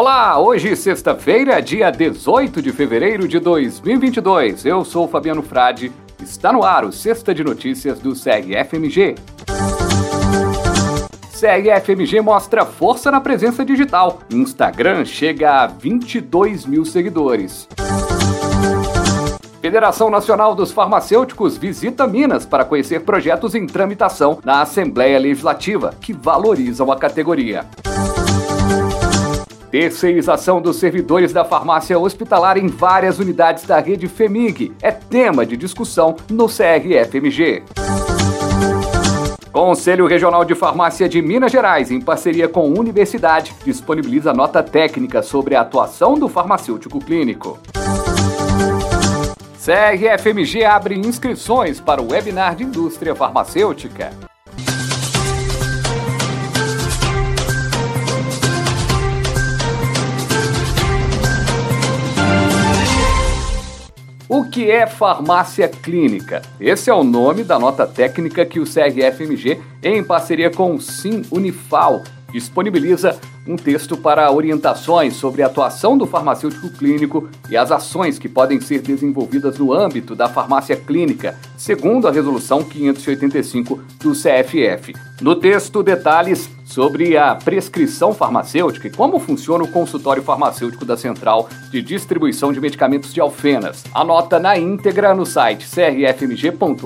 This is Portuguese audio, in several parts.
Olá, hoje sexta-feira, dia 18 de fevereiro de 2022. Eu sou Fabiano Frade. Está no ar o Sexta de Notícias do CRFMG. CRFMG mostra força na presença digital. Instagram chega a 22 mil seguidores. Federação Nacional dos Farmacêuticos visita Minas para conhecer projetos em tramitação na Assembleia Legislativa que valorizam a categoria. Terceirização dos servidores da farmácia hospitalar em várias unidades da rede FEMIG é tema de discussão no CRFMG. Conselho Regional de Farmácia de Minas Gerais, em parceria com Universidade, disponibiliza nota técnica sobre a atuação do farmacêutico clínico. CRFMG abre inscrições para o webinar de indústria farmacêutica. Que é farmácia clínica? Esse é o nome da nota técnica que o CRFMG, em parceria com o Sim Unifal, disponibiliza um texto para orientações sobre a atuação do farmacêutico clínico e as ações que podem ser desenvolvidas no âmbito da farmácia clínica, segundo a Resolução 585 do CFF. No texto, detalhes sobre a prescrição farmacêutica e como funciona o consultório farmacêutico da Central de Distribuição de Medicamentos de Alfenas. Anota na íntegra no site crfmg.org.br.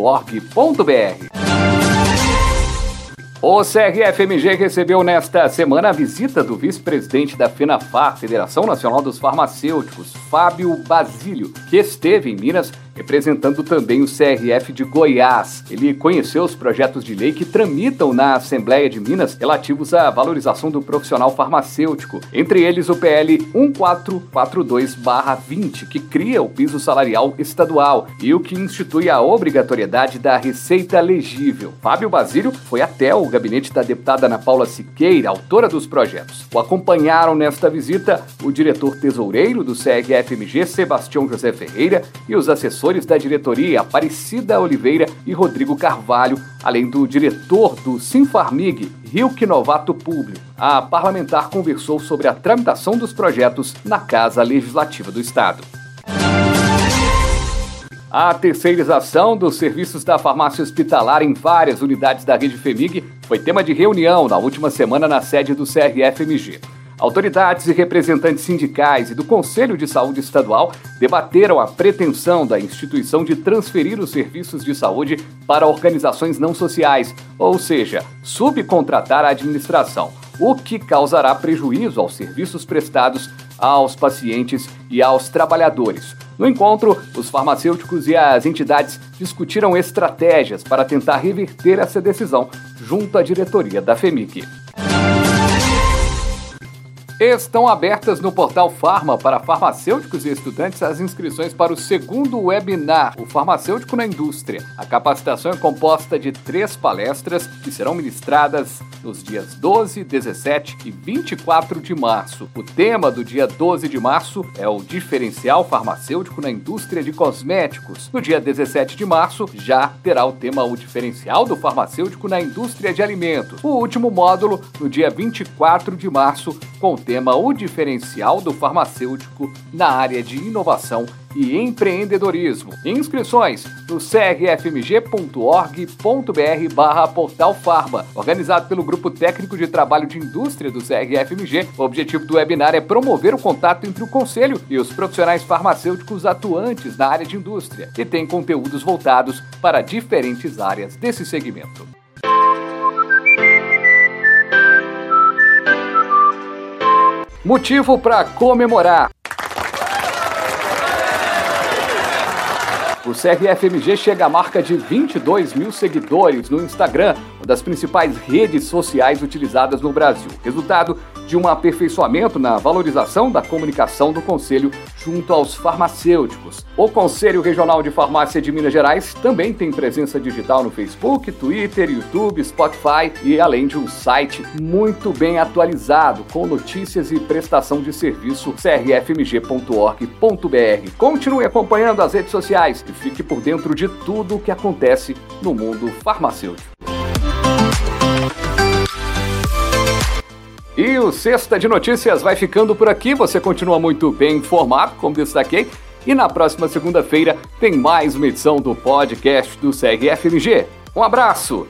O CRFMG recebeu nesta semana a visita do vice-presidente da FENAFAR, Federação Nacional dos Farmacêuticos, Fábio Basílio, que esteve em Minas representando também o CRF de Goiás. Ele conheceu os projetos de lei que tramitam na Assembleia de Minas relativos à valorização do profissional farmacêutico, entre eles o PL 1442-20, que cria o piso salarial estadual e o que institui a obrigatoriedade da receita legível. Fábio Basílio foi até o gabinete da deputada Ana Paula Siqueira, autora dos projetos. O acompanharam nesta visita o diretor tesoureiro do CRFMG, Sebastião José Ferreira, e os assessores assessores da diretoria Aparecida Oliveira e Rodrigo Carvalho, além do diretor do Sinfarmig, Rilke Novato Público. A parlamentar conversou sobre a tramitação dos projetos na Casa Legislativa do Estado. A terceirização dos serviços da farmácia hospitalar em várias unidades da rede FEMIG foi tema de reunião na última semana na sede do CRFMG. Autoridades e representantes sindicais e do Conselho de Saúde Estadual debateram a pretensão da instituição de transferir os serviços de saúde para organizações não sociais, ou seja, subcontratar a administração, o que causará prejuízo aos serviços prestados aos pacientes e aos trabalhadores. No encontro, os farmacêuticos e as entidades discutiram estratégias para tentar reverter essa decisão junto à diretoria da FEMIC. Estão abertas no portal Farma para farmacêuticos e estudantes as inscrições para o segundo webinar, o Farmacêutico na Indústria. A capacitação é composta de três palestras que serão ministradas nos dias 12, 17 e 24 de março. O tema do dia 12 de março é o diferencial farmacêutico na indústria de cosméticos. No dia 17 de março já terá o tema o diferencial do farmacêutico na indústria de alimentos. O último módulo no dia 24 de março o o diferencial do farmacêutico na área de inovação e empreendedorismo. Inscrições no crfmg.org.br barra portal Farma, organizado pelo Grupo Técnico de Trabalho de Indústria do CRFMG. O objetivo do webinar é promover o contato entre o Conselho e os profissionais farmacêuticos atuantes na área de indústria e tem conteúdos voltados para diferentes áreas desse segmento. Motivo para comemorar. O CRFMG chega à marca de 22 mil seguidores no Instagram, uma das principais redes sociais utilizadas no Brasil. Resultado de um aperfeiçoamento na valorização da comunicação do Conselho junto aos farmacêuticos. O Conselho Regional de Farmácia de Minas Gerais também tem presença digital no Facebook, Twitter, YouTube, Spotify e além de um site muito bem atualizado com notícias e prestação de serviço crfmg.org.br. Continue acompanhando as redes sociais e fique por dentro de tudo o que acontece no mundo farmacêutico. E o Sexta de Notícias vai ficando por aqui. Você continua muito bem informado, como destaquei. E na próxima segunda-feira tem mais uma edição do podcast do CRFMG. Um abraço!